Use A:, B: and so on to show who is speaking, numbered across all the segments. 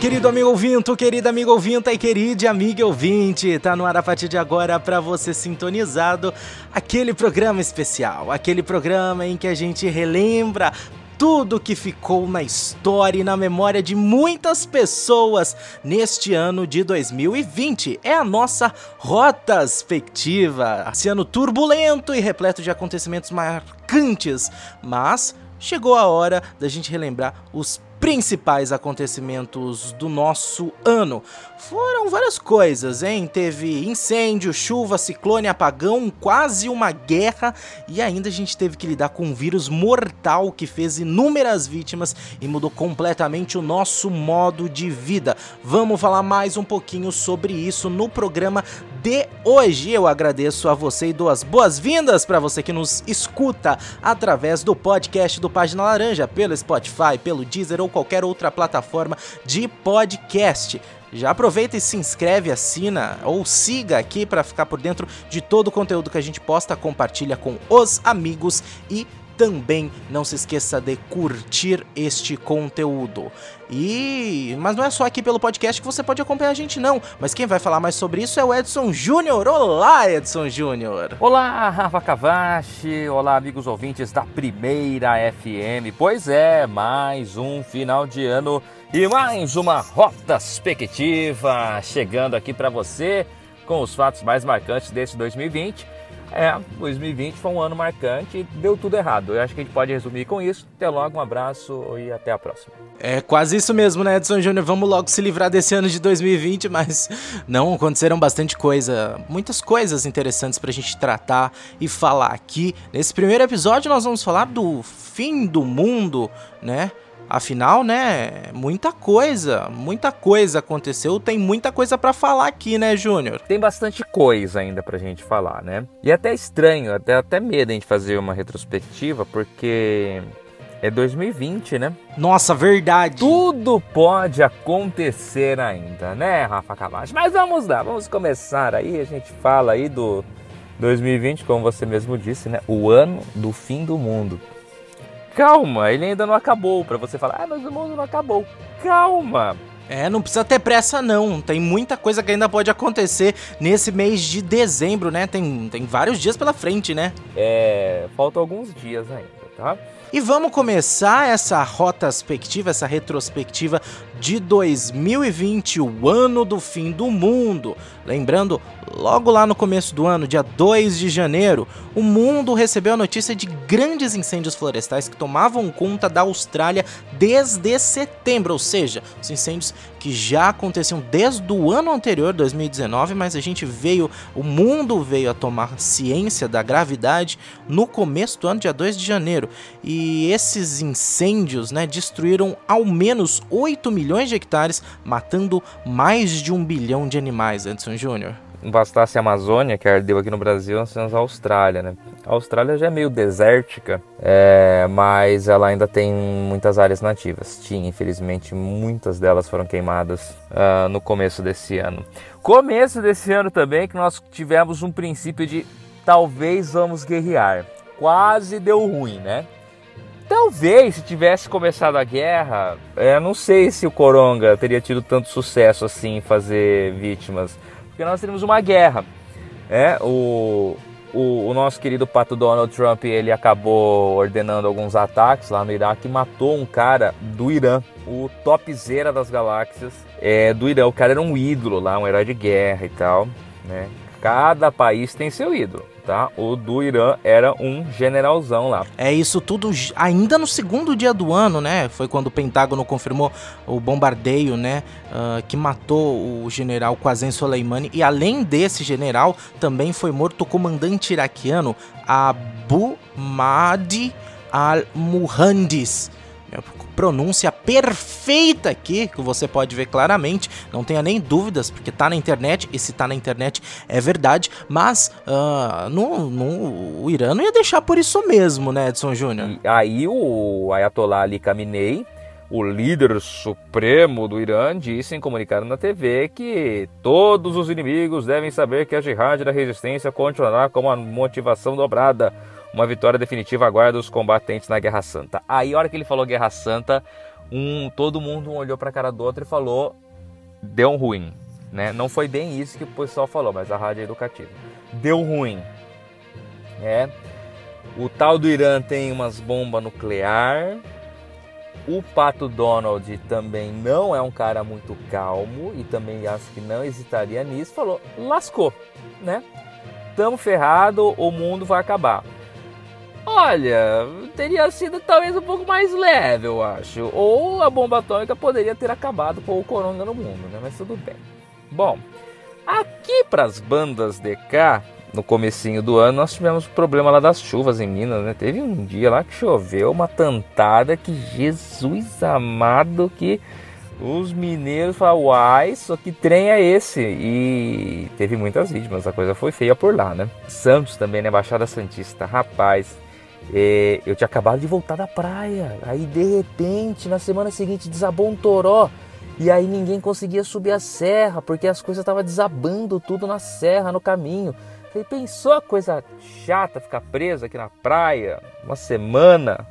A: Querido amigo ouvinte, querida amiga ouvinte e querida amiga ouvinte. Tá no ar a partir de agora para você sintonizado aquele programa especial, aquele programa em que a gente relembra tudo que ficou na história e na memória de muitas pessoas neste ano de 2020. É a nossa Rotaspectiva. Esse ano turbulento e repleto de acontecimentos marcantes, mas chegou a hora da gente relembrar os principais acontecimentos do nosso ano. Foram várias coisas, hein? Teve incêndio, chuva, ciclone, apagão, quase uma guerra e ainda a gente teve que lidar com um vírus mortal que fez inúmeras vítimas e mudou completamente o nosso modo de vida. Vamos falar mais um pouquinho sobre isso no programa de hoje. Eu agradeço a você e dou as boas-vindas para você que nos escuta através do podcast do Página Laranja, pelo Spotify, pelo Deezer ou qualquer outra plataforma de podcast. Já aproveita e se inscreve, assina ou siga aqui para ficar por dentro de todo o conteúdo que a gente posta, compartilha com os amigos e também não se esqueça de curtir este conteúdo. E mas não é só aqui pelo podcast que você pode acompanhar a gente não, mas quem vai falar mais sobre isso é o Edson Júnior. Olá, Edson Júnior.
B: Olá, Rafa Cavachi. Olá, amigos ouvintes da Primeira FM. Pois é, mais um final de ano e mais uma retrospectiva chegando aqui para você com os fatos mais marcantes desse 2020. É, 2020 foi um ano marcante deu tudo errado. Eu acho que a gente pode resumir com isso. Até logo, um abraço e até a próxima.
A: É quase isso mesmo, né, Edson Júnior? Vamos logo se livrar desse ano de 2020, mas não aconteceram bastante coisa, muitas coisas interessantes pra gente tratar e falar aqui. Nesse primeiro episódio nós vamos falar do fim do mundo, né? Afinal, né, muita coisa, muita coisa aconteceu, tem muita coisa para falar aqui, né, Júnior?
B: Tem bastante coisa ainda pra gente falar, né? E é até estranho, até até medo a gente fazer uma retrospectiva, porque é 2020, né?
A: Nossa, verdade.
B: Tudo pode acontecer ainda, né, Rafa Cavacho? Mas vamos lá, vamos começar aí, a gente fala aí do 2020, como você mesmo disse, né? O ano do fim do mundo. Calma, ele ainda não acabou. Para você falar, ah, mas o mundo não acabou. Calma.
A: É, não precisa ter pressa não. Tem muita coisa que ainda pode acontecer nesse mês de dezembro, né? Tem, tem vários dias pela frente, né?
B: É, faltam alguns dias ainda, tá?
A: E vamos começar essa retrospectiva, essa retrospectiva de 2020, o ano do fim do mundo. Lembrando, logo lá no começo do ano, dia 2 de janeiro, o mundo recebeu a notícia de grandes incêndios florestais que tomavam conta da Austrália desde setembro, ou seja, os incêndios que já aconteciam desde o ano anterior, 2019, mas a gente veio, o mundo veio a tomar ciência da gravidade no começo do ano, dia 2 de janeiro. E esses incêndios, né, destruíram ao menos 8 milhões de hectares, matando mais de um bilhão de animais, Edson Júnior
B: bastasse a Amazônia, que ardeu aqui no Brasil, nós temos a Austrália, né? A Austrália já é meio desértica, é, mas ela ainda tem muitas áreas nativas. Tinha, infelizmente, muitas delas foram queimadas uh, no começo desse ano. Começo desse ano também que nós tivemos um princípio de talvez vamos guerrear. Quase deu ruim, né? Talvez se tivesse começado a guerra, é, não sei se o Coronga teria tido tanto sucesso assim em fazer vítimas porque nós teríamos uma guerra. É, o, o, o, nosso querido pato Donald Trump ele acabou ordenando alguns ataques lá no Iraque e matou um cara do Irã, o topzera das galáxias é, do Irã. O cara era um ídolo lá, um herói de guerra e tal. Né? Cada país tem seu ídolo tá? O do Irã era um generalzão lá.
A: É isso tudo ainda no segundo dia do ano, né? Foi quando o Pentágono confirmou o bombardeio, né? Uh, que matou o general Qasem Soleimani. E além desse general, também foi morto o comandante iraquiano Abu Mahdi al-Muhandis pronúncia perfeita aqui, que você pode ver claramente, não tenha nem dúvidas, porque tá na internet, e se tá na internet é verdade, mas uh, no, no, o Irã não ia deixar por isso mesmo, né, Edson Júnior?
B: Aí o Ayatollah Ali Khamenei, o líder supremo do Irã, disse em comunicado na TV que todos os inimigos devem saber que a jihad da resistência continuará com uma motivação dobrada uma vitória definitiva aguarda os combatentes na Guerra Santa. Aí, a hora que ele falou Guerra Santa, um, todo mundo olhou para a cara do outro e falou: deu ruim. Né? Não foi bem isso que o pessoal falou, mas a rádio é educativa. Deu ruim. É. O tal do Irã tem umas bombas nuclear. O Pato Donald também não é um cara muito calmo e também acho que não hesitaria nisso. Falou, lascou, né? Tamo ferrado, o mundo vai acabar. Olha, teria sido talvez um pouco mais leve, eu acho. Ou a bomba atômica poderia ter acabado com o corona no mundo, né? Mas tudo bem. Bom, aqui para as bandas de cá, no comecinho do ano, nós tivemos o problema lá das chuvas em Minas, né? Teve um dia lá que choveu uma tantada que Jesus amado que os mineiros falaram, uai, só que trem é esse? E teve muitas vítimas, a coisa foi feia por lá, né? Santos também, né? Baixada Santista, rapaz, é, eu tinha acabado de voltar da praia. Aí de repente, na semana seguinte, desabou um toró. E aí ninguém conseguia subir a serra, porque as coisas estavam desabando tudo na serra, no caminho. Falei, pensou a coisa chata ficar preso aqui na praia uma semana?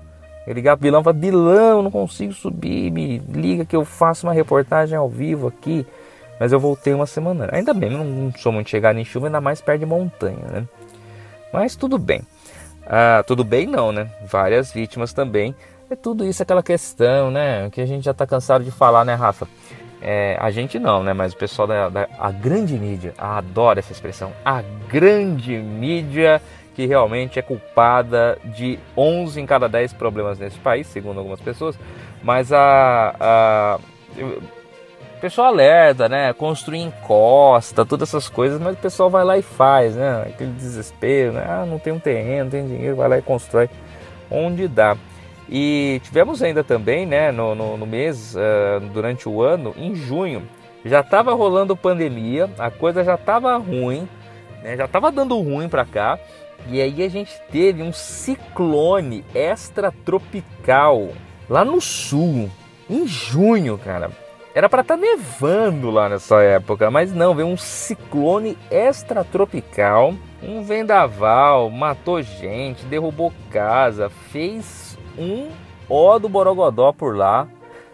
B: Eu ligava pro Bilão e Bilão, não consigo subir, me liga que eu faço uma reportagem ao vivo aqui. Mas eu voltei uma semana. Ainda bem, não sou muito chegado em chuva, ainda mais perto de montanha, né? Mas tudo bem. Ah, tudo bem não, né? Várias vítimas também. É tudo isso aquela questão, né? Que a gente já está cansado de falar, né, Rafa? É, a gente não, né? Mas o pessoal da, da a grande mídia adora essa expressão. A grande mídia que realmente é culpada de 11 em cada 10 problemas nesse país, segundo algumas pessoas. Mas a, a pessoal alerta, né? Construir encosta, todas essas coisas, mas o pessoal vai lá e faz, né? Aquele desespero, né? Ah, não tem um terreno, não tem dinheiro, vai lá e constrói onde dá. E tivemos ainda também, né, no, no, no mês, uh, durante o ano, em junho, já estava rolando pandemia, a coisa já estava ruim, né, já estava dando ruim para cá, e aí a gente teve um ciclone extratropical lá no sul, em junho, cara. Era para estar tá nevando lá nessa época, mas não, veio um ciclone extratropical, um vendaval, matou gente, derrubou casa, fez um ó do Borogodó por lá.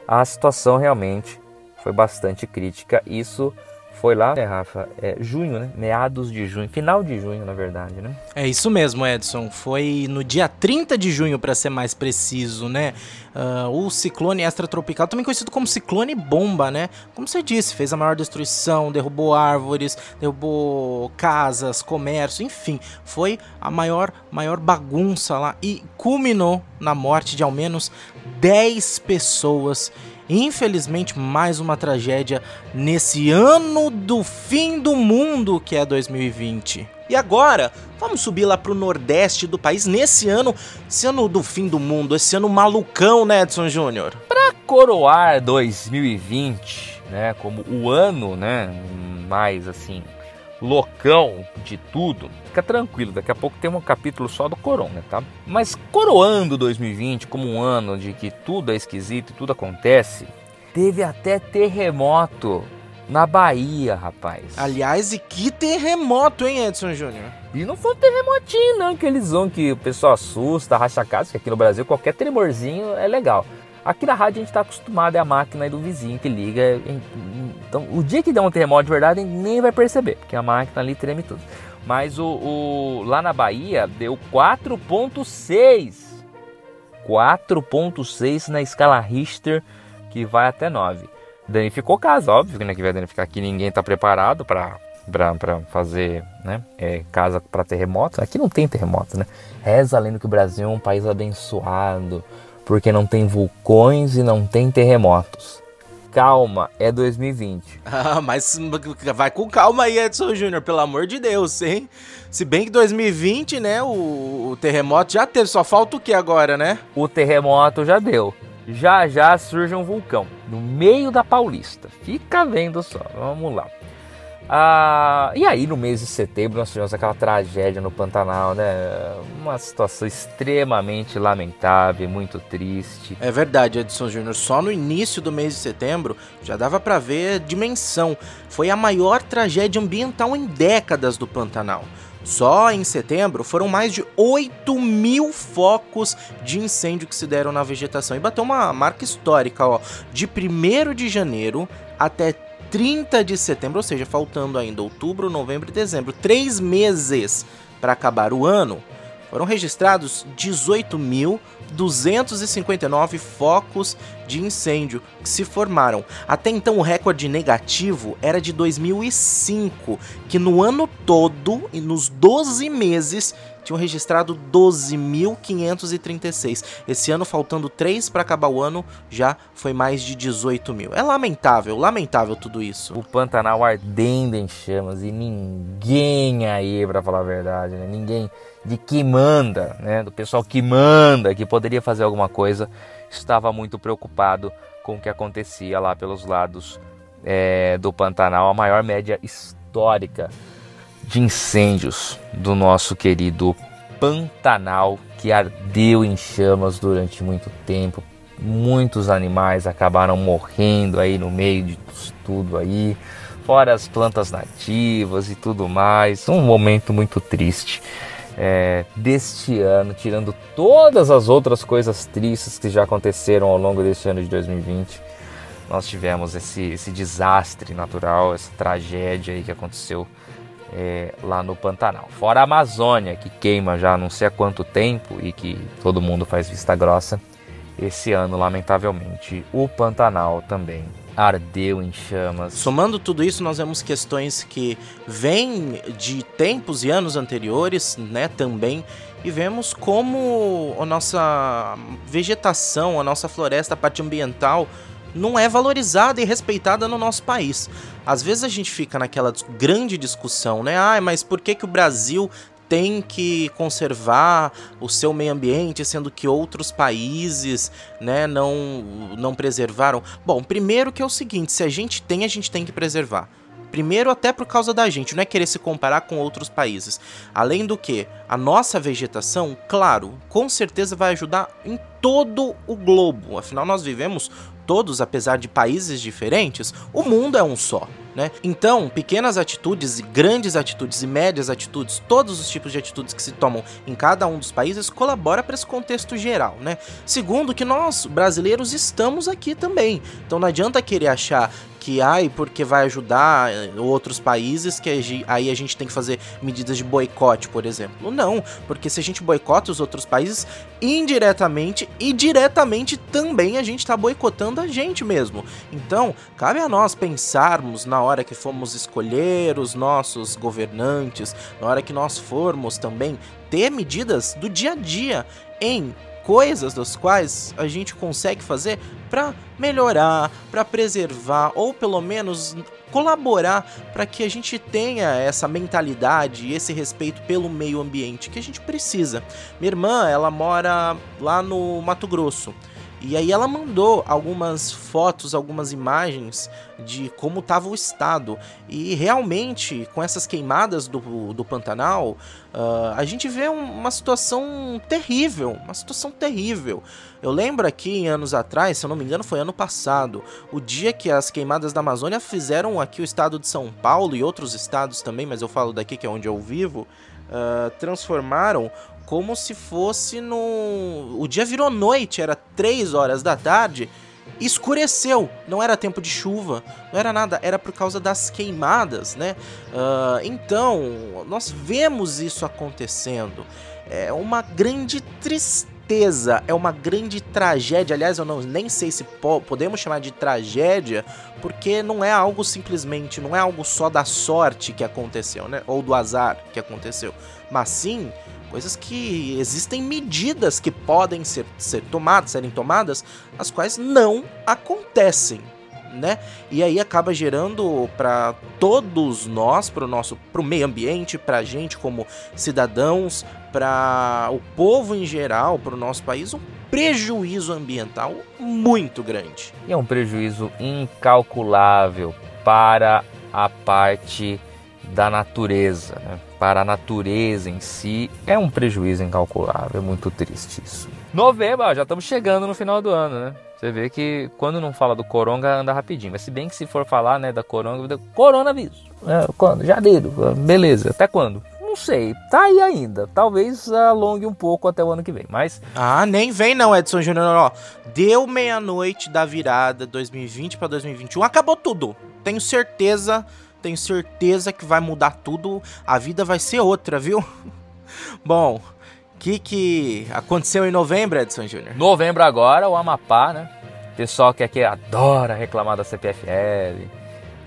B: A situação realmente foi bastante crítica. Isso foi lá, né, Rafa? É, junho, né? Meados de junho, final de junho, na verdade, né?
A: É isso mesmo, Edson. Foi no dia 30 de junho, para ser mais preciso, né? Uh, o ciclone extratropical, também conhecido como ciclone bomba, né? Como você disse, fez a maior destruição, derrubou árvores, derrubou casas, comércio, enfim, foi a maior, maior bagunça lá e culminou na morte de ao menos 10 pessoas Infelizmente, mais uma tragédia nesse ano do fim do mundo que é 2020. E agora, vamos subir lá pro nordeste do país nesse ano, esse ano do fim do mundo, esse ano malucão, né, Edson Júnior?
B: Para coroar 2020, né, como o ano, né, mais assim, loucão de tudo, fica tranquilo, daqui a pouco tem um capítulo só do Corona, tá? Mas coroando 2020 como um ano de que tudo é esquisito e tudo acontece, teve até terremoto na Bahia, rapaz.
A: Aliás, e que terremoto, hein, Edson Júnior?
B: E não foi um terremotinho, não, aqueles que o pessoal assusta, racha casa, que aqui no Brasil qualquer tremorzinho é legal. Aqui na rádio a gente está acostumado, é a máquina do vizinho que liga. Então, o dia que der um terremoto de verdade, a gente nem vai perceber, porque a máquina ali treme tudo. Mas o, o lá na Bahia deu 4.6. 4.6 na escala Richter, que vai até 9. Danificou casa, óbvio né, que vai danificar aqui. Ninguém está preparado para para fazer né, é, casa para terremotos. Aqui não tem terremoto, né? Reza além que o Brasil é um país abençoado, porque não tem vulcões e não tem terremotos. Calma, é 2020.
A: Ah, mas vai com calma aí, Edson Júnior, pelo amor de Deus, hein? Se bem que 2020, né, o, o terremoto já teve, só falta o que agora, né?
B: O terremoto já deu. Já já surge um vulcão no meio da Paulista. Fica vendo só. Vamos lá. Ah, e aí, no mês de setembro, nós tivemos aquela tragédia no Pantanal, né? Uma situação extremamente lamentável, muito triste.
A: É verdade, Edson Júnior. Só no início do mês de setembro já dava para ver a dimensão. Foi a maior tragédia ambiental em décadas do Pantanal. Só em setembro foram mais de 8 mil focos de incêndio que se deram na vegetação. E bateu uma marca histórica, ó. De 1 de janeiro até 30 de setembro, ou seja, faltando ainda outubro, novembro e dezembro. Três meses para acabar o ano foram registrados 18.259 focos de incêndio que se formaram. Até então o recorde negativo era de 2005, que no ano todo e nos 12 meses tinham registrado 12.536. Esse ano, faltando 3 para acabar o ano, já foi mais de 18 mil. É lamentável, lamentável tudo isso.
B: O Pantanal ardendo em chamas e ninguém aí, para falar a verdade, né? ninguém de que manda, né? do pessoal que manda, que poderia fazer alguma coisa, estava muito preocupado com o que acontecia lá pelos lados é, do Pantanal, a maior média histórica de incêndios do nosso querido Pantanal, que ardeu em chamas durante muito tempo. Muitos animais acabaram morrendo aí no meio de tudo aí, fora as plantas nativas e tudo mais. Um momento muito triste é, deste ano, tirando todas as outras coisas tristes que já aconteceram ao longo deste ano de 2020. Nós tivemos esse, esse desastre natural, essa tragédia aí que aconteceu é, lá no Pantanal. Fora a Amazônia, que queima já não sei há quanto tempo e que todo mundo faz vista grossa. Esse ano, lamentavelmente, o Pantanal também ardeu em chamas.
A: Somando tudo isso, nós vemos questões que vêm de tempos e anos anteriores, né, também, e vemos como a nossa vegetação, a nossa floresta, a parte ambiental, não é valorizada e respeitada no nosso país. Às vezes a gente fica naquela grande discussão, né? Ah, mas por que, que o Brasil tem que conservar o seu meio ambiente, sendo que outros países, né, não, não preservaram? Bom, primeiro que é o seguinte, se a gente tem, a gente tem que preservar. Primeiro, até por causa da gente, não é querer se comparar com outros países. Além do que, a nossa vegetação, claro, com certeza vai ajudar em todo o globo. Afinal, nós vivemos todos, apesar de países diferentes, o mundo é um só. Né? Então, pequenas atitudes, grandes atitudes e médias atitudes, todos os tipos de atitudes que se tomam em cada um dos países colabora para esse contexto geral, né? Segundo, que nós brasileiros estamos aqui também. Então não adianta querer achar que ai porque vai ajudar eh, outros países que aí a gente tem que fazer medidas de boicote, por exemplo. Não, porque se a gente boicota os outros países, indiretamente e diretamente também a gente está boicotando a gente mesmo. Então, cabe a nós pensarmos na hora que formos escolher os nossos governantes, na hora que nós formos também ter medidas do dia a dia em coisas das quais a gente consegue fazer para melhorar, para preservar ou pelo menos colaborar para que a gente tenha essa mentalidade e esse respeito pelo meio ambiente que a gente precisa. Minha irmã, ela mora lá no Mato Grosso. E aí ela mandou algumas fotos, algumas imagens de como estava o estado. E realmente, com essas queimadas do, do Pantanal, uh, a gente vê uma situação terrível, uma situação terrível. Eu lembro aqui, anos atrás, se eu não me engano, foi ano passado, o dia que as queimadas da Amazônia fizeram aqui o estado de São Paulo e outros estados também, mas eu falo daqui que é onde eu vivo, uh, transformaram como se fosse no. O dia virou noite, era 3 horas da tarde, escureceu. Não era tempo de chuva, não era nada, era por causa das queimadas, né? Uh, então, nós vemos isso acontecendo. É uma grande tristeza, é uma grande tragédia. Aliás, eu não, nem sei se po podemos chamar de tragédia, porque não é algo simplesmente, não é algo só da sorte que aconteceu, né? Ou do azar que aconteceu, mas sim coisas que existem medidas que podem ser, ser tomadas, serem tomadas, as quais não acontecem. Né? E aí acaba gerando para todos nós, para o nosso pro meio ambiente, para a gente como cidadãos, para o povo em geral, para o nosso país, um prejuízo ambiental muito grande.
B: E é um prejuízo incalculável para a parte da natureza, né? para a natureza em si, é um prejuízo incalculável, é muito triste isso. Novembro, já estamos chegando no final do ano, né? Você vê que quando não fala do coronga anda rapidinho, mas se bem que se for falar, né, da coronga, coronavírus, é, quando? Janeiro, beleza, até quando? não sei. Tá aí ainda. Talvez alongue um pouco até o ano que vem, mas...
A: Ah, nem vem não, Edson Júnior. Ó, deu meia-noite da virada 2020 para 2021. Acabou tudo. Tenho certeza, tenho certeza que vai mudar tudo. A vida vai ser outra, viu? Bom, que, que aconteceu em novembro, Edson Júnior?
B: Novembro agora, o Amapá, né? Pessoal que aqui adora reclamar da CPFL,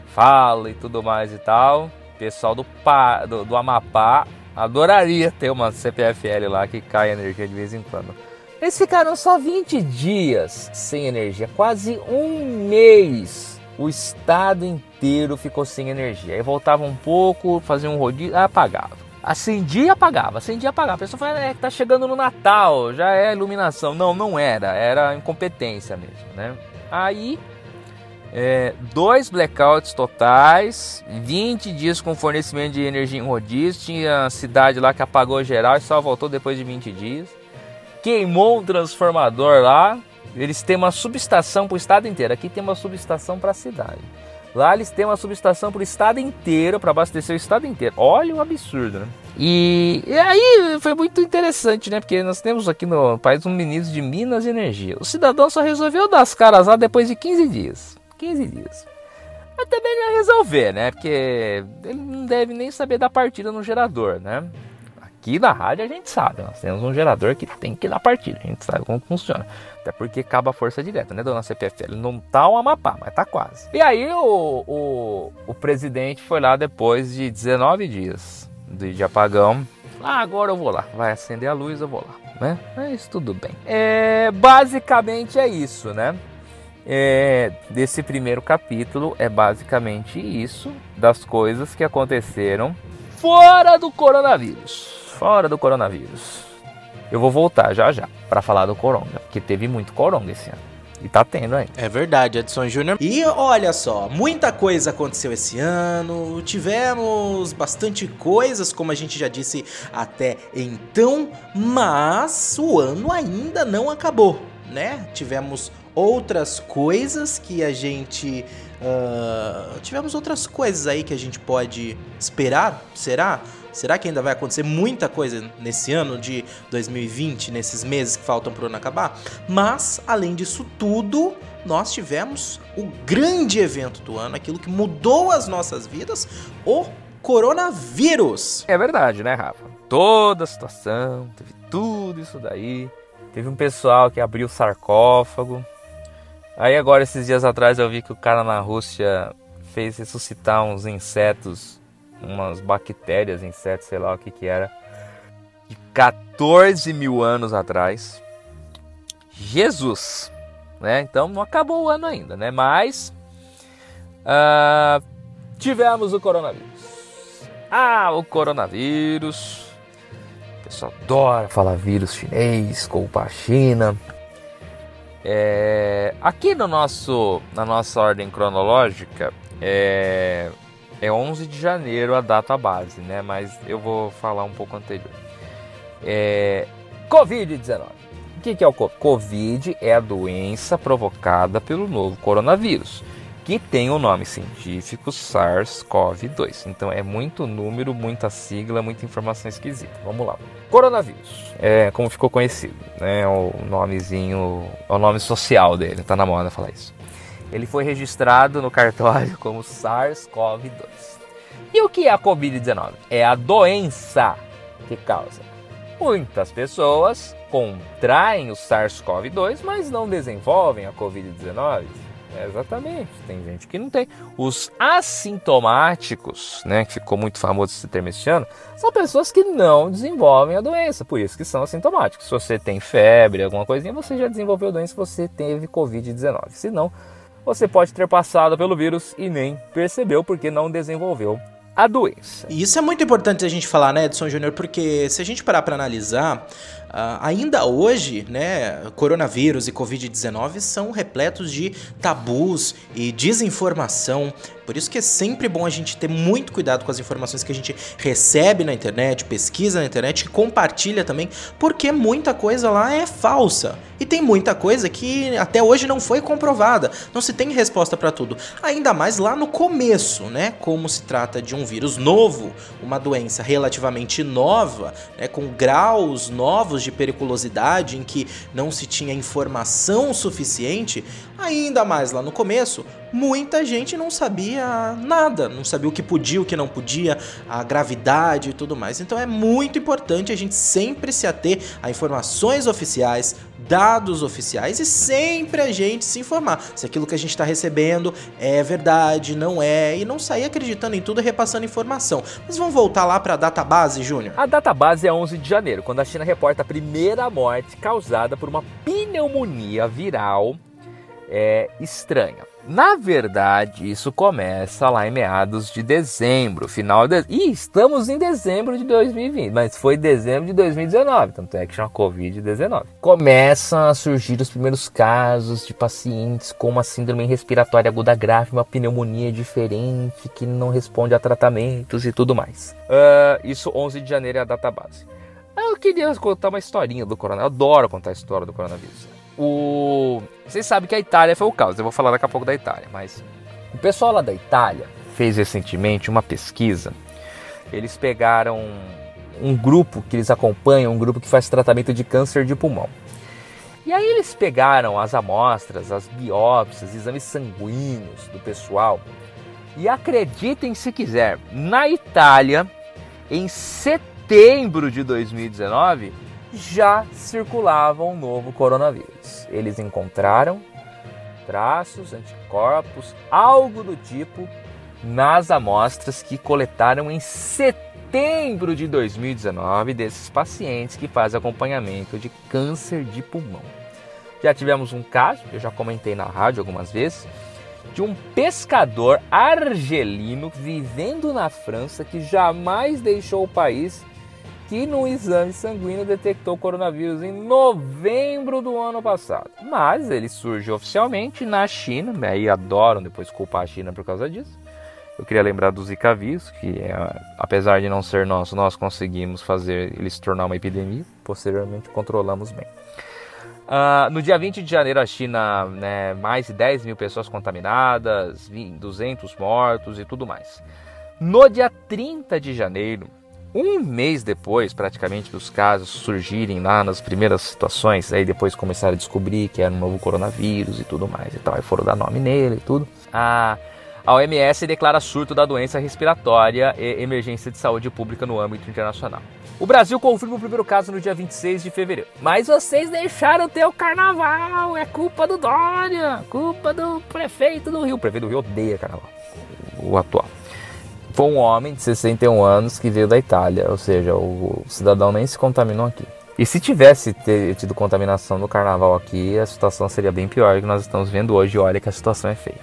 B: fala e tudo mais e tal pessoal do, pa, do, do Amapá adoraria ter uma CPFL lá que cai energia de vez em quando. Eles ficaram só 20 dias sem energia, quase um mês. O estado inteiro ficou sem energia. Aí voltava um pouco, fazia um rodízio, apagava. Acendia e apagava, acendia e apagava. A pessoa fala, é tá chegando no Natal, já é iluminação. Não, não era, era incompetência mesmo, né? Aí é, dois blackouts totais, 20 dias com fornecimento de energia em rodízio. Tinha cidade lá que apagou geral e só voltou depois de 20 dias. Queimou um transformador lá. Eles têm uma subestação para o estado inteiro. Aqui tem uma subestação para a cidade. Lá eles têm uma subestação para o estado inteiro, para abastecer o estado inteiro. Olha o absurdo, né? E, e, aí foi muito interessante, né? Porque nós temos aqui no país um ministro de Minas e Energia. O cidadão só resolveu dar as caras lá depois de 15 dias. 15 dias. Mas também não ia resolver, né? Porque ele não deve nem saber da partida no gerador, né? Aqui na rádio a gente sabe, nós temos um gerador que tem que dar partida, a gente sabe como funciona. Até porque acaba a força direta, né, dona CPFL? Não tá o Amapá, mas tá quase. E aí o, o, o presidente foi lá depois de 19 dias de, de apagão. Ah, agora eu vou lá. Vai acender a luz, eu vou lá, né? Mas tudo bem. É, basicamente é isso, né? é, desse primeiro capítulo é basicamente isso das coisas que aconteceram fora do coronavírus. Fora do coronavírus. Eu vou voltar já já para falar do coronga, porque teve muito coronga esse ano. E tá tendo aí.
A: É verdade, Edson Júnior. E olha só, muita coisa aconteceu esse ano. Tivemos bastante coisas, como a gente já disse até então, mas o ano ainda não acabou, né? Tivemos outras coisas que a gente. Uh, tivemos outras coisas aí que a gente pode esperar? Será? Será que ainda vai acontecer muita coisa nesse ano de 2020, nesses meses que faltam para o ano acabar? Mas, além disso tudo, nós tivemos o grande evento do ano, aquilo que mudou as nossas vidas, o coronavírus.
B: É verdade, né, Rafa? Toda a situação, teve tudo isso daí. Teve um pessoal que abriu o sarcófago, Aí agora esses dias atrás eu vi que o cara na Rússia fez ressuscitar uns insetos, umas bactérias, insetos, sei lá o que que era, de 14 mil anos atrás. Jesus, né? Então não acabou o ano ainda, né? Mas uh, tivemos o coronavírus. Ah, o coronavírus. O pessoal adora falar vírus chinês, culpa a China. É, aqui no nosso, na nossa ordem cronológica é, é 11 de janeiro a data base, né? Mas eu vou falar um pouco anterior. É, Covid-19. O que, é o Covid? Covid é a doença provocada pelo novo coronavírus que tem o nome científico SARS-CoV-2. Então é muito número, muita sigla, muita informação esquisita. Vamos lá. Coronavírus, é como ficou conhecido, né? O nomezinho, o nome social dele, tá na moda falar isso. Ele foi registrado no cartório como SARS-CoV-2. E o que é a COVID-19? É a doença que causa. Muitas pessoas contraem o SARS-CoV-2, mas não desenvolvem a COVID-19 é, exatamente. Tem gente que não tem. Os assintomáticos, né, que ficou muito famoso esse termo esse ano, são pessoas que não desenvolvem a doença, por isso que são assintomáticos. Se você tem febre, alguma coisinha, você já desenvolveu a doença, você teve Covid-19. Se não, você pode ter passado pelo vírus e nem percebeu porque não desenvolveu a doença.
A: E isso é muito importante a gente falar, né, Edson Júnior, porque se a gente parar para analisar, Uh, ainda hoje, né, coronavírus e Covid-19 são repletos de tabus e desinformação. Por isso que é sempre bom a gente ter muito cuidado com as informações que a gente recebe na internet, pesquisa na internet e compartilha também, porque muita coisa lá é falsa. E tem muita coisa que até hoje não foi comprovada. Não se tem resposta para tudo. Ainda mais lá no começo, né? Como se trata de um vírus novo, uma doença relativamente nova, né? com graus novos de periculosidade em que não se tinha informação suficiente, ainda mais lá no começo, muita gente não sabia nada, não sabia o que podia, o que não podia, a gravidade e tudo mais. Então é muito importante a gente sempre se ater a informações oficiais, dados oficiais e sempre a gente se informar se aquilo que a gente está recebendo é verdade, não é, e não sair acreditando em tudo e repassando informação. Mas vamos voltar lá para a database, Júnior?
B: A database é 11 de janeiro, quando a China reporta a primeira morte causada por uma pneumonia viral é, estranha. Na verdade, isso começa lá em meados de dezembro, final de. Ih, estamos em dezembro de 2020, mas foi dezembro de 2019, tanto é que chama Covid-19. Começam a surgir os primeiros casos de pacientes com uma síndrome respiratória aguda grave, uma pneumonia diferente que não responde a tratamentos e tudo mais. Uh, isso 11 de janeiro é a data base. Eu queria contar uma historinha do coronavírus. Eu adoro contar a história do coronavírus. O... Vocês sabem que a Itália foi o caos, eu vou falar daqui a pouco da Itália, mas o pessoal lá da Itália fez recentemente uma pesquisa. Eles pegaram um grupo que eles acompanham, um grupo que faz tratamento de câncer de pulmão. E aí eles pegaram as amostras, as biópsias, exames sanguíneos do pessoal. E acreditem se quiser, na Itália, em setembro de 2019, já circulava um novo coronavírus. Eles encontraram traços, anticorpos, algo do tipo nas amostras que coletaram em setembro de 2019 desses pacientes que fazem acompanhamento de câncer de pulmão. Já tivemos um caso, eu já comentei na rádio algumas vezes, de um pescador argelino vivendo na França que jamais deixou o país que no exame sanguíneo detectou coronavírus em novembro do ano passado. Mas ele surge oficialmente na China, né? aí adoram depois culpar a China por causa disso. Eu queria lembrar do Zika vírus, que é, apesar de não ser nosso, nós conseguimos fazer ele se tornar uma epidemia. Posteriormente controlamos bem. Uh, no dia 20 de janeiro, a China, né, mais de 10 mil pessoas contaminadas, 200 mortos e tudo mais. No dia 30 de janeiro, um mês depois, praticamente, dos casos surgirem lá nas primeiras situações, aí depois começaram a descobrir que era um novo coronavírus e tudo mais e tal, aí foram dar nome nele e tudo. A, a OMS declara surto da doença respiratória e emergência de saúde pública no âmbito internacional. O Brasil confirma o primeiro caso no dia 26 de fevereiro. Mas vocês deixaram ter o carnaval, é culpa do Dória, culpa do prefeito do Rio. O prefeito do Rio odeia carnaval, o atual foi um homem de 61 anos que veio da Itália, ou seja, o cidadão nem se contaminou aqui. E se tivesse tido contaminação no carnaval aqui, a situação seria bem pior que nós estamos vendo hoje. Olha que a situação é feia.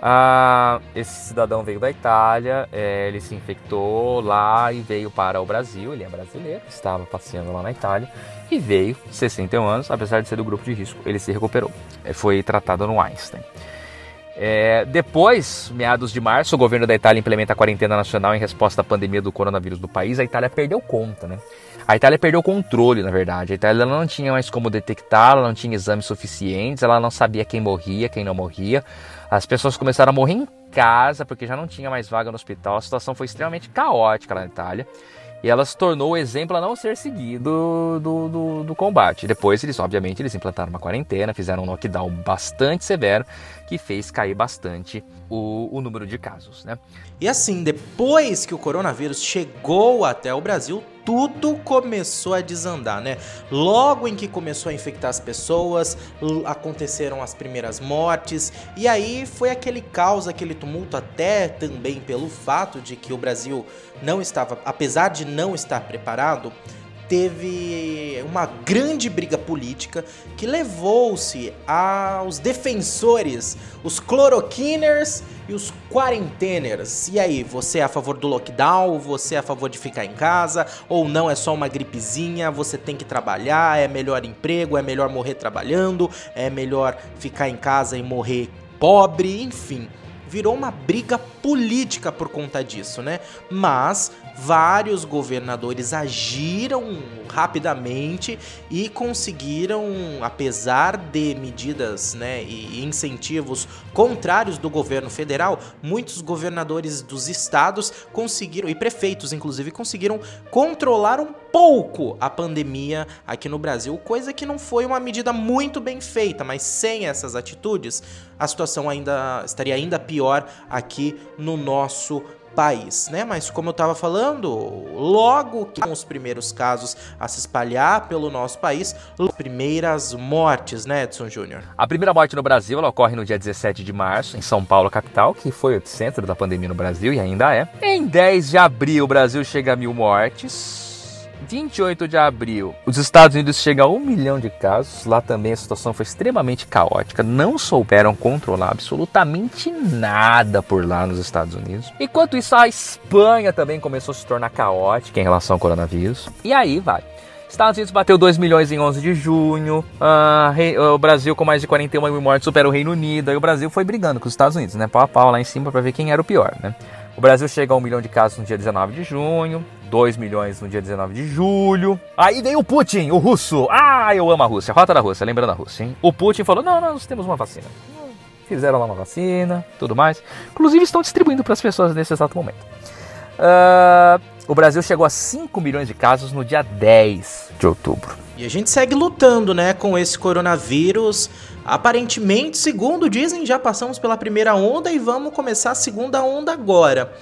B: Ah, esse cidadão veio da Itália, é, ele se infectou lá e veio para o Brasil. Ele é brasileiro, estava passeando lá na Itália e veio, 61 anos, apesar de ser do grupo de risco, ele se recuperou. É, foi tratado no Einstein. É, depois, meados de março, o governo da Itália implementa a quarentena nacional em resposta à pandemia do coronavírus no país. A Itália perdeu conta, né? A Itália perdeu o controle, na verdade. A Itália não tinha mais como detectar, ela não tinha exames suficientes, ela não sabia quem morria, quem não morria. As pessoas começaram a morrer em casa porque já não tinha mais vaga no hospital. A situação foi extremamente caótica lá na Itália e ela se tornou o exemplo a não ser seguido do, do, do, combate. Depois eles, obviamente, eles implantaram uma quarentena, fizeram um lockdown bastante severo, que fez cair bastante o, o número de casos, né?
A: E assim, depois que o coronavírus chegou até o Brasil, tudo começou a desandar, né? Logo em que começou a infectar as pessoas, aconteceram as primeiras mortes, e aí foi aquele caos, aquele tumulto, até também pelo fato de que o Brasil não estava, apesar de não estar preparado, teve uma grande briga política que levou-se aos defensores, os cloroquiners e os quarenteners. E aí, você é a favor do lockdown? Você é a favor de ficar em casa? Ou não é só uma gripezinha? Você tem que trabalhar? É melhor emprego? É melhor morrer trabalhando? É melhor ficar em casa e morrer pobre? Enfim virou uma briga política por conta disso, né? Mas vários governadores agiram rapidamente e conseguiram, apesar de medidas né, e incentivos contrários do governo federal, muitos governadores dos estados conseguiram, e prefeitos inclusive, conseguiram controlar um pouco a pandemia aqui no Brasil, coisa que não foi uma medida muito bem feita, mas sem essas atitudes, a situação ainda estaria ainda pior aqui no nosso país, né? Mas como eu estava falando, logo que os primeiros casos a se espalhar pelo nosso país, as primeiras mortes, né, Edson Júnior?
B: A primeira morte no Brasil ocorre no dia 17 de março, em São Paulo, capital, que foi o centro da pandemia no Brasil e ainda é. Em 10 de abril, o Brasil chega a mil mortes. 28 de abril, os Estados Unidos chegam a um milhão de casos. Lá também a situação foi extremamente caótica. Não souberam controlar absolutamente nada por lá nos Estados Unidos. Enquanto isso, a Espanha também começou a se tornar caótica em relação ao coronavírus. E aí vai. Estados Unidos bateu 2 milhões em 11 de junho. Uh, o Brasil, com mais de 41 mil mortes, supera o Reino Unido. Aí o Brasil foi brigando com os Estados Unidos, né? Pau a pau lá em cima para ver quem era o pior, né? O Brasil chega a 1 milhão de casos no dia 19 de junho, 2 milhões no dia 19 de julho. Aí veio o Putin, o russo. Ah, eu amo a Rússia, rota da Rússia, lembrando a Rússia, hein? O Putin falou: não, nós temos uma vacina. Fizeram lá uma vacina, tudo mais. Inclusive estão distribuindo para as pessoas nesse exato momento. Uh, o Brasil chegou a 5 milhões de casos no dia 10 de outubro.
A: E a gente segue lutando, né, com esse coronavírus. Aparentemente, segundo dizem, já passamos pela primeira onda e vamos começar a segunda onda agora.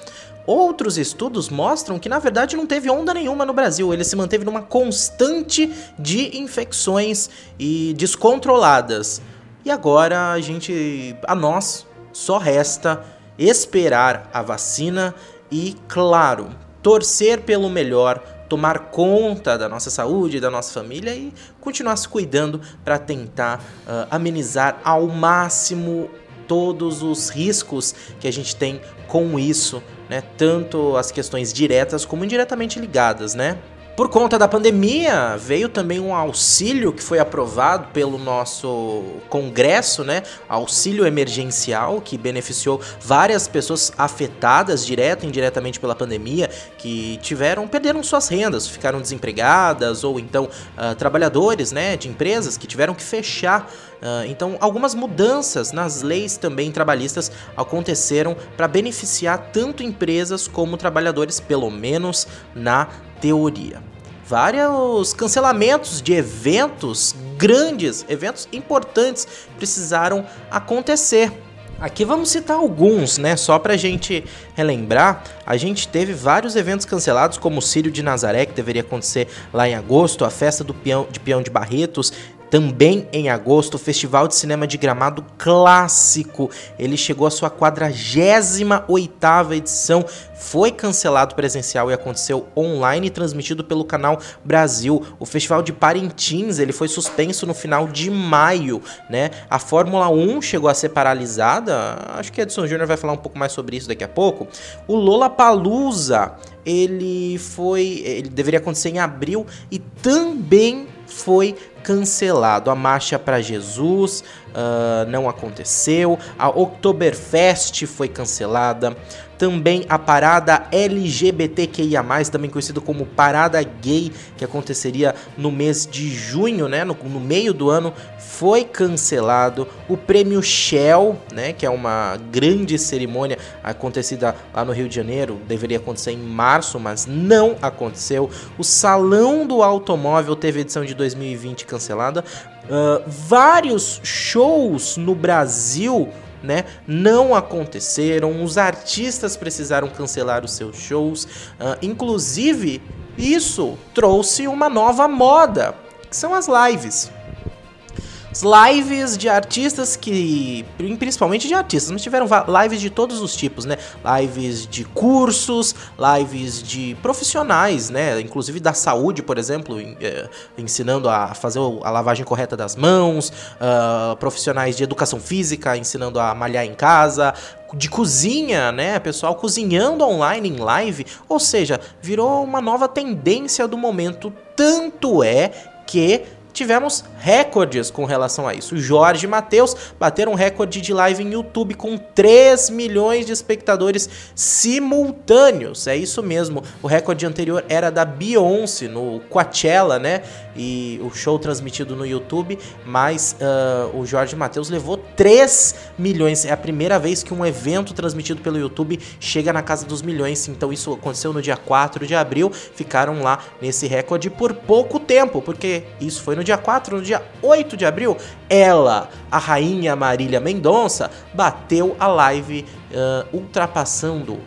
A: Outros estudos mostram que na verdade não teve onda nenhuma no Brasil, ele se manteve numa constante de infecções e descontroladas. E agora a gente, a nós, só resta esperar a vacina e, claro, torcer pelo melhor tomar conta da nossa saúde, da nossa família e continuar se cuidando para tentar uh, amenizar ao máximo todos os riscos que a gente tem com isso, né? Tanto as questões diretas como indiretamente ligadas, né? Por conta da pandemia, veio também um auxílio que foi aprovado pelo nosso Congresso, né? Auxílio emergencial, que beneficiou várias pessoas afetadas direta e indiretamente pela pandemia, que tiveram, perderam suas rendas, ficaram desempregadas, ou então uh, trabalhadores né, de empresas que tiveram que fechar. Uh, então, algumas mudanças nas leis também trabalhistas aconteceram para beneficiar tanto empresas como trabalhadores, pelo menos na teoria vários cancelamentos de eventos grandes, eventos importantes precisaram acontecer. Aqui vamos citar alguns, né? Só pra gente relembrar, a gente teve vários eventos cancelados, como o Círio de Nazaré, que deveria acontecer lá em agosto, a festa do peão, de Peão de Barretos, também em agosto, o Festival de Cinema de Gramado Clássico. Ele chegou à sua 48ª edição, foi cancelado presencial e aconteceu online e transmitido pelo canal Brasil. O Festival de Parintins, ele foi suspenso no final de maio, né? A Fórmula 1 chegou a ser paralisada. Acho que Edson Júnior vai falar um pouco mais sobre isso daqui a pouco. O Lollapalooza, ele foi, ele deveria acontecer em abril e também foi cancelado. A Marcha para Jesus uh, não aconteceu. A Oktoberfest foi cancelada. Também a parada LGBTQIA, também conhecido como Parada Gay, que aconteceria no mês de junho, né, no, no meio do ano, foi cancelado. O prêmio Shell, né, que é uma grande cerimônia acontecida lá no Rio de Janeiro, deveria acontecer em março, mas não aconteceu. O Salão do Automóvel teve edição de 2020 cancelada. Uh, vários shows no Brasil né, não aconteceram, os artistas precisaram cancelar os seus shows, uh, inclusive isso trouxe uma nova moda, que são as lives. Lives de artistas que. Principalmente de artistas, mas tiveram lives de todos os tipos, né? Lives de cursos, lives de profissionais, né? Inclusive da saúde, por exemplo, eh, ensinando a fazer a lavagem correta das mãos, uh, profissionais de educação física ensinando a malhar em casa, de cozinha, né? Pessoal cozinhando online em live, ou seja, virou uma nova tendência do momento. Tanto é que tivemos recordes com relação a isso. O Jorge e Matheus bateram um recorde de live em YouTube com 3 milhões de espectadores simultâneos. É isso mesmo. O recorde anterior era da Beyoncé no Coachella, né? E o show transmitido no YouTube, mas uh, o Jorge Matheus levou 3 milhões. É a primeira vez que um evento transmitido pelo YouTube chega na casa dos milhões. Então isso aconteceu no dia 4 de abril. Ficaram lá nesse recorde por pouco tempo, porque isso foi no dia 4, no dia 8 de abril, ela, a rainha Marília Mendonça, bateu a live uh, ultrapassando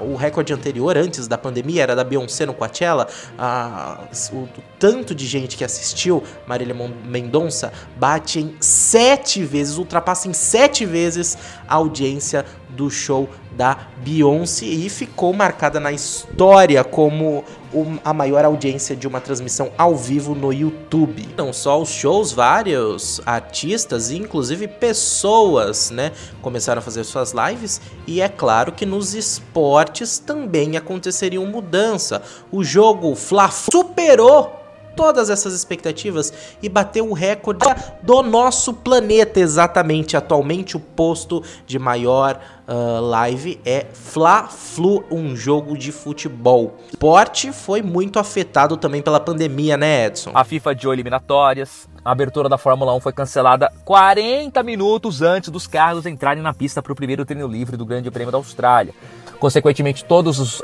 A: o recorde anterior, antes da pandemia, era da Beyoncé no Coachella. O, o, tanto de gente que assistiu Marília Mendonça bate em sete vezes, ultrapassa em sete vezes a audiência do show da Beyoncé e ficou marcada na história como a maior audiência de uma transmissão ao vivo no YouTube. Não só os shows, vários artistas e inclusive pessoas, né, começaram a fazer suas lives e é claro que nos esportes também aconteceria mudança. O jogo Fla superou todas essas expectativas e bateu o recorde do nosso planeta exatamente. Atualmente o posto de maior uh, live é Fla-Flu, um jogo de futebol. O esporte foi muito afetado também pela pandemia, né, Edson?
B: A FIFA de eliminatórias, a abertura da Fórmula 1 foi cancelada 40 minutos antes dos carros entrarem na pista para o primeiro treino livre do Grande Prêmio da Austrália. Consequentemente, todas uh,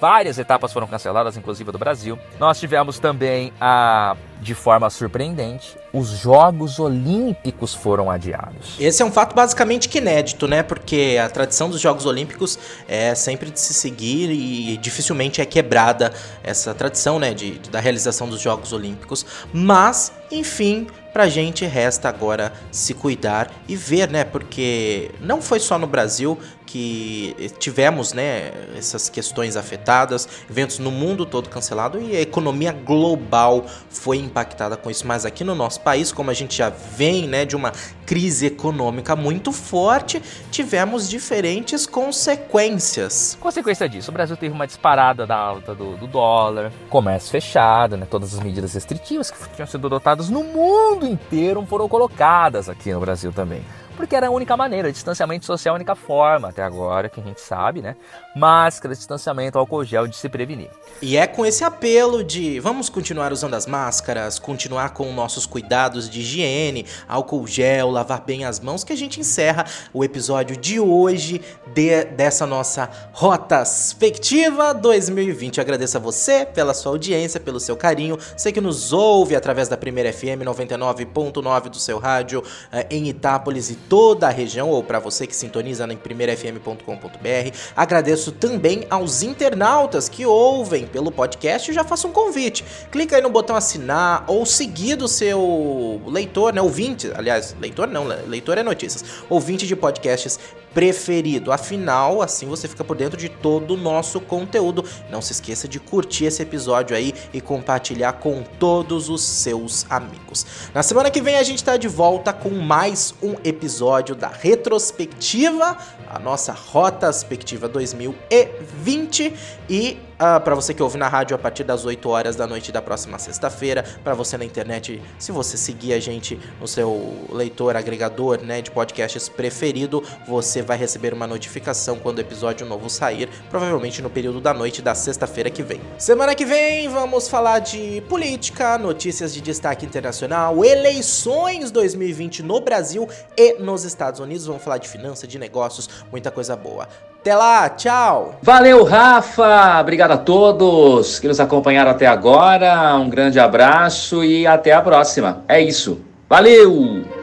B: várias etapas foram canceladas, inclusive a do Brasil. Nós tivemos também a de forma surpreendente, os Jogos Olímpicos foram adiados.
A: Esse é um fato basicamente inédito, né? Porque a tradição dos Jogos Olímpicos é sempre de se seguir e dificilmente é quebrada essa tradição, né? De, de da realização dos Jogos Olímpicos. Mas, enfim, pra gente resta agora se cuidar e ver, né? Porque não foi só no Brasil que tivemos né, essas questões afetadas, eventos no mundo todo cancelado e a economia global foi impactada com isso. Mas aqui no nosso país, como a gente já vem né, de uma crise econômica muito forte, tivemos diferentes consequências.
B: Consequência disso, o Brasil teve uma disparada da alta do, do dólar, comércio fechado, né, todas as medidas restritivas que tinham sido adotadas no mundo inteiro foram colocadas aqui no Brasil também porque era a única maneira, distanciamento social é a única forma até agora que a gente sabe, né? Máscara, distanciamento, álcool gel de se prevenir.
A: E é com esse apelo de vamos continuar usando as máscaras, continuar com nossos cuidados de higiene, álcool gel, lavar bem as mãos que a gente encerra o episódio de hoje de, dessa nossa Rotaspectiva 2020. Eu agradeço a você pela sua audiência, pelo seu carinho, você que nos ouve através da Primeira FM 99.9 do seu rádio eh, em Itápolis e toda a região, ou para você que sintoniza em primeirafm.com.br. Agradeço também aos internautas que ouvem pelo podcast e já faço um convite. Clica aí no botão assinar ou seguir do seu leitor, né, ouvinte, aliás, leitor não, leitor é notícias, ouvinte de podcasts preferido. Afinal, assim você fica por dentro de todo o nosso conteúdo. Não se esqueça de curtir esse episódio aí e compartilhar com todos os seus amigos. Na semana que vem a gente está de volta com mais um episódio da retrospectiva, a nossa Rotaspectiva 2020 e Uh, para você que ouve na rádio a partir das 8 horas da noite da próxima sexta-feira, para você na internet, se você seguir a gente no seu leitor agregador, né, de podcasts preferido, você vai receber uma notificação quando o episódio novo sair, provavelmente no período da noite da sexta-feira que vem. Semana que vem vamos falar de política, notícias de destaque internacional, eleições 2020 no Brasil e nos Estados Unidos, vamos falar de finanças, de negócios, muita coisa boa. Até lá, tchau!
B: Valeu, Rafa! Obrigado a todos que nos acompanharam até agora. Um grande abraço e até a próxima. É isso. Valeu!